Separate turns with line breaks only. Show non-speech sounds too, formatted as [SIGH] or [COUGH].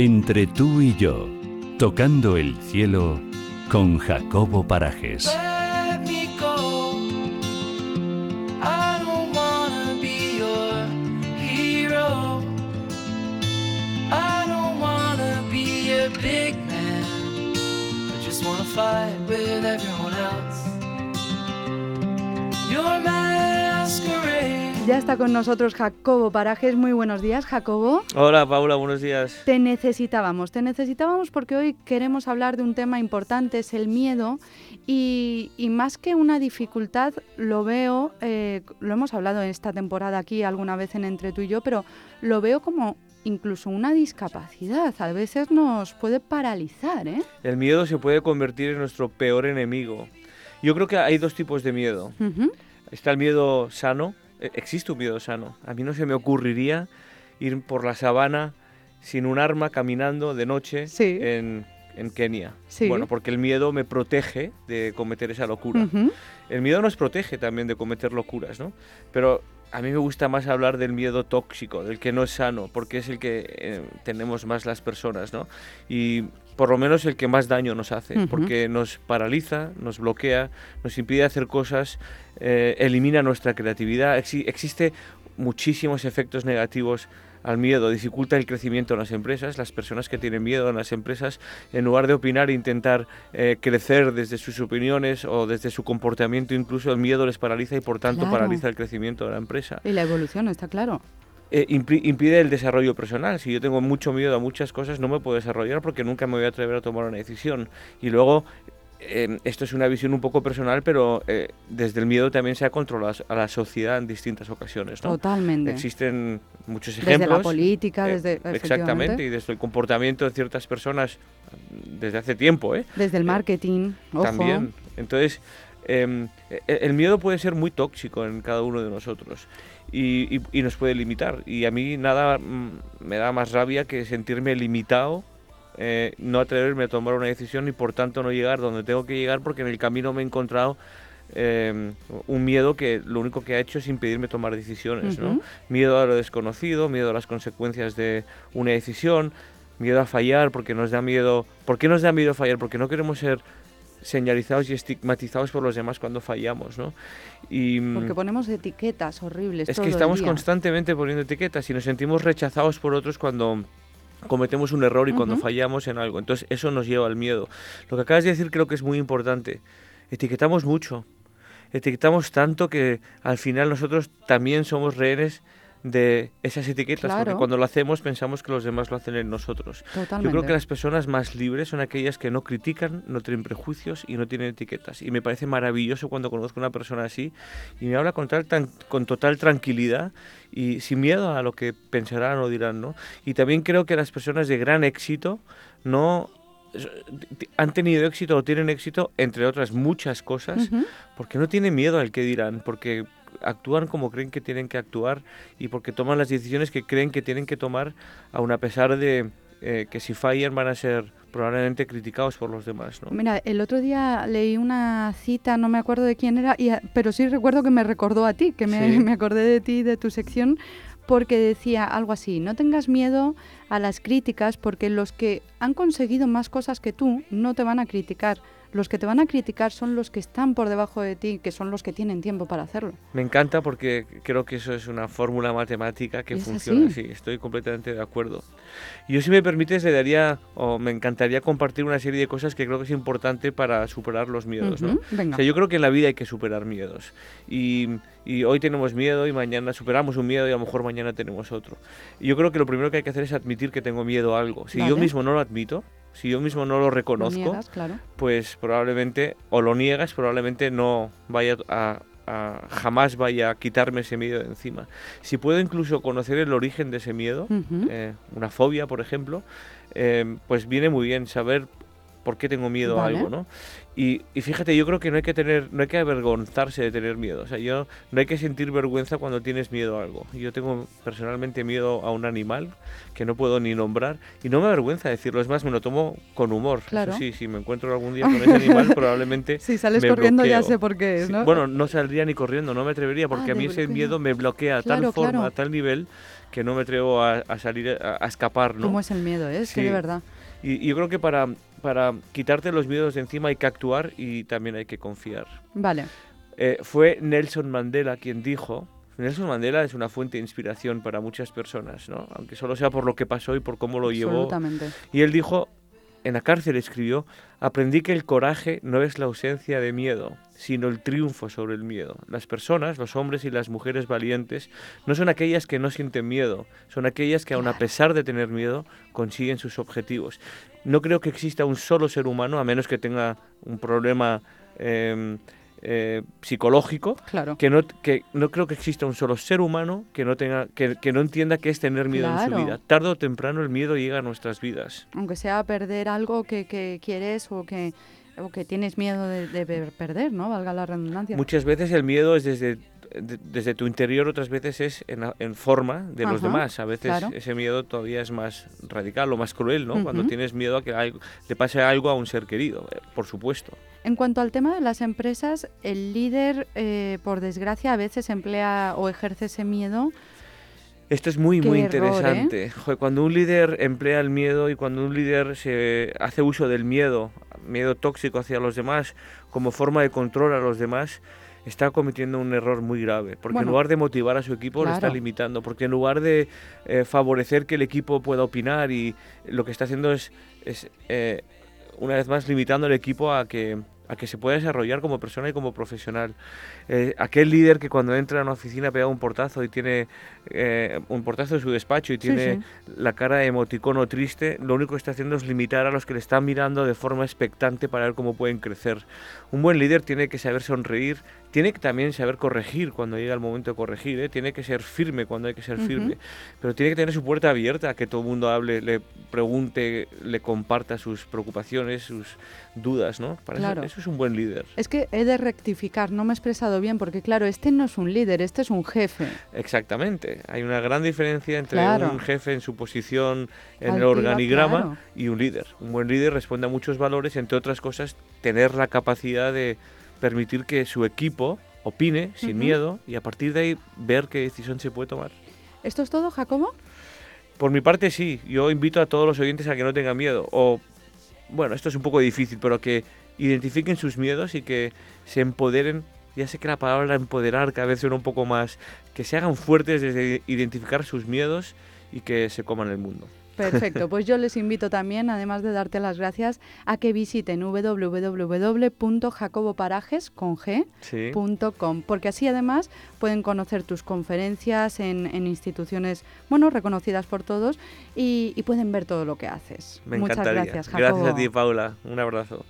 Entre tú y yo, tocando el cielo con Jacobo Parajes.
With everyone else.
Ya está con nosotros Jacobo Parajes. Muy buenos días, Jacobo.
Hola Paula, buenos días.
Te necesitábamos, te necesitábamos porque hoy queremos hablar de un tema importante, es el miedo. Y, y más que una dificultad, lo veo, eh, lo hemos hablado en esta temporada aquí alguna vez en Entre tú y yo, pero lo veo como incluso una discapacidad. A veces nos puede paralizar, ¿eh?
El miedo se puede convertir en nuestro peor enemigo. Yo creo que hay dos tipos de miedo. Está el miedo sano, existe un miedo sano. A mí no se me ocurriría ir por la sabana sin un arma caminando de noche
Sí.
en, en Kenia.
Sí.
Bueno, porque el miedo me protege de cometer esa locura. El miedo nos protege también de cometer locuras, ¿no? Pero a mí me gusta más hablar del miedo tóxico, del que no es sano, porque es el que eh, tenemos más las personas, ¿no? Y por lo menos el que más daño nos hace, porque nos paraliza, nos bloquea, nos impide hacer cosas, eh, elimina nuestra creatividad. Exi- existe muchísimos efectos negativos al miedo, dificulta el crecimiento en las empresas. Las personas que tienen miedo en las empresas, en lugar de opinar e intentar eh, crecer desde sus opiniones o desde su comportamiento, incluso el miedo les paraliza y por tanto
Claro.
paraliza el crecimiento de la empresa.
Y la evolución, está claro.
Eh, impi- impide el desarrollo personal. Si yo tengo mucho miedo a muchas cosas, no me puedo desarrollar porque nunca me voy a atrever a tomar una decisión. Y luego, eh, esto es una visión un poco personal, pero eh, desde el miedo también se ha controlado a la sociedad en distintas ocasiones. ¿no?
Totalmente.
Existen muchos
Desde
ejemplos.
la política,
eh,
desde
exactamente, y desde el comportamiento de ciertas personas mm, desde hace tiempo, ¿eh?
desde el marketing. Ojo.
También. Entonces, em, e- el miedo puede ser muy tóxico en cada uno de nosotros y, y- y nos puede limitar. Y a mí nada mm, me da más rabia que sentirme limitado, eh, no atreverme a tomar una decisión y por tanto no llegar donde tengo que llegar porque en el camino me he encontrado em, un miedo que lo único que ha hecho es impedirme tomar decisiones. Miedo a lo desconocido, miedo a las consecuencias de una decisión, miedo a fallar porque nos da miedo. ¿Por qué nos da miedo fallar? Porque no queremos ser señalizados y estigmatizados por los demás cuando fallamos, ¿no? Y mm,
Porque ponemos etiquetas horribles.
es
todo
que
el
estamos
día.
constantemente poniendo etiquetas y nos sentimos rechazados por otros cuando cometemos un error y cuando fallamos en algo. Entonces eso nos lleva al miedo. Lo que acabas de decir creo que es muy importante. Etiquetamos mucho. Etiquetamos tanto que al final nosotros también somos rehenes de esas etiquetas, porque cuando lo hacemos pensamos que los demás lo hacen en nosotros.
Totalmente.
Yo creo que las personas más libres son aquellas que no critican, no tienen prejuicios y no tienen etiquetas. Y me parece maravilloso cuando conozco a una persona así y me habla con, tal, tan- con total tranquilidad y sin miedo a lo que pensarán o dirán, ¿no? Y también creo que las personas de gran éxito no han tenido éxito o tienen éxito entre otras muchas cosas porque no tienen miedo al que dirán, porque actúan como creen que tienen que actuar y porque toman las decisiones que creen que tienen que tomar, aun a pesar de eh, que si fallan van a ser probablemente criticados por los demás. ¿no?
Mira, el otro día leí una cita, no me acuerdo de quién era, y pero sí recuerdo que me recordó a ti, que me,
Sí. [LAUGHS]
me acordé de ti, de tu sección, porque decía algo así, no tengas miedo a las críticas porque los que han conseguido más cosas que tú no te van a criticar. Los que te van a criticar son los que están por debajo de ti, que son los que tienen tiempo para hacerlo.
Me encanta porque creo que eso es una fórmula matemática que funciona
así.
así. Estoy completamente de acuerdo. Yo, si me permites, le daría o me encantaría compartir una serie de cosas que creo que es importante para superar los miedos. ¿no?
Ujú, Venga.
O sea, yo creo que en la vida hay que superar miedos. Y, y hoy tenemos miedo y mañana superamos un miedo y a lo mejor mañana tenemos otro. Y yo creo que lo primero que hay que hacer es admitir que tengo miedo a algo. Si yo
Vale.
mismo no lo admito, si yo mismo no lo
Lo
reconozco,
niegas, claro.
pues probablemente, o lo niegas, probablemente no vaya a, a- jamás vaya a quitarme ese miedo de encima. Si puedo incluso conocer el origen de ese miedo, eh, una fobia, por ejemplo, eh, pues viene muy bien saber por qué tengo miedo
Vale.
a algo, ¿no? Y, y fíjate, yo creo que no hay que tener, no hay que avergonzarse de tener miedo. O sea, yo no hay que sentir vergüenza cuando tienes miedo a algo. Yo tengo personalmente miedo a un animal que no puedo ni nombrar y no me avergüenza decirlo. Es más, me lo tomo con humor. Eso
Claro.
sí, si me encuentro algún día con ese animal, [LAUGHS] probablemente
Si sales
me
corriendo ya sé por qué es,
Sí,
¿no?
Bueno, no saldría ni corriendo, no me atrevería porque
Ah,
a mí ese miedo me bloquea a
Claro,
tal forma,
claro.
a tal nivel que no me atrevo a, a salir, a, a escapar, ¿no?
¿Cómo es el miedo? eh? Es que
Sí.
de verdad.
Y, y yo creo que para, para quitarte los miedos de encima hay que actuar y también hay que confiar.
Vale.
Eh, fue Nelson Mandela quien dijo, Nelson Mandela es una fuente de inspiración para muchas personas, ¿no? aunque solo sea por lo que pasó y por cómo lo llevó.
Absolutamente.
Y él dijo, en la cárcel escribió, aprendí que el coraje no es la ausencia de miedo, sino el triunfo sobre el miedo. Las personas, los hombres y las mujeres valientes, no son aquellas que no sienten miedo, son aquellas que aun a pesar de tener miedo, consiguen sus objetivos. No creo que exista un solo ser humano, a menos que tenga un problema eh, eh, psicológico,
Claro.
que no, que no creo que exista un solo ser humano que no, tenga, que, que no entienda qué es tener miedo en su vida. Tarde o temprano el miedo llega a nuestras vidas.
Aunque sea perder algo que, que quieres o que, o que tienes miedo de, de per- perder, ¿no? Valga la redundancia.
Muchas veces el miedo es desde, de- desde tu interior, otras veces es en, en forma de los
Ajá,
demás. A veces
claro.
ese miedo todavía es más radical o más cruel, ¿no? Cuando
Ujú.
tienes miedo a que algo, le pase algo a un ser querido, eh, por supuesto.
En cuanto al tema de las empresas, el líder, eh, por desgracia, a veces emplea o ejerce ese miedo.
Esto es muy,
Qué
muy
error, ¿eh?
interesante. Cuando un líder emplea el miedo y cuando un líder se hace uso del miedo, miedo tóxico hacia los demás, como forma de control a los demás, está cometiendo un error muy grave. Porque
Bueno,
en lugar de motivar a su equipo, lo está limitando. Porque en lugar de eh, favorecer que el equipo pueda opinar y lo que está haciendo es, es eh, una vez más, limitando al equipo a que a que se pueda desarrollar como persona y como profesional. Eh, aquel líder que cuando entra a una oficina pega un portazo y tiene eh, un portazo en su despacho y
Sí,
tiene
sí.
la cara de emoticono triste, lo único que está haciendo es limitar a los que le están mirando de forma expectante para ver cómo pueden crecer. Un buen líder tiene que saber sonreír, tiene que también saber corregir cuando llega el momento de corregir, ¿eh? tiene que ser firme cuando hay que ser firme, pero tiene que tener su puerta abierta que todo el mundo hable, le pregunte, le comparta sus preocupaciones, sus dudas, ¿no? Para
Claro.
eso es un buen líder.
Es que he de rectificar, no me he expresado bien, porque claro, este no es un líder, este es un jefe.
Exactamente. Hay una gran diferencia entre
Claro.
un jefe en su posición en el organigrama
claro.
y un líder. Un buen líder responde a muchos valores, entre otras cosas, tener la capacidad de permitir que su equipo opine sin miedo y a partir de ahí ver qué decisión se puede tomar.
¿Esto es todo, Jacobo?
Por mi parte sí, yo invito a todos los oyentes a que no tengan miedo o bueno, esto es un poco difícil, pero que identifiquen sus miedos y que se empoderen. Ya sé que la palabra empoderar cada vez suena un poco más, que se hagan fuertes desde identificar sus miedos y que se coman el mundo.
Perfecto, pues yo les invito también, además de darte las gracias, a que visiten www.jacoboparajes con G,
Sí.
punto com, porque así además pueden conocer tus conferencias en, en instituciones bueno reconocidas por todos y, y pueden ver todo lo que haces.
Me
Muchas
encantaría.
gracias, Jacobo.
Gracias a ti, Paula. Un abrazo.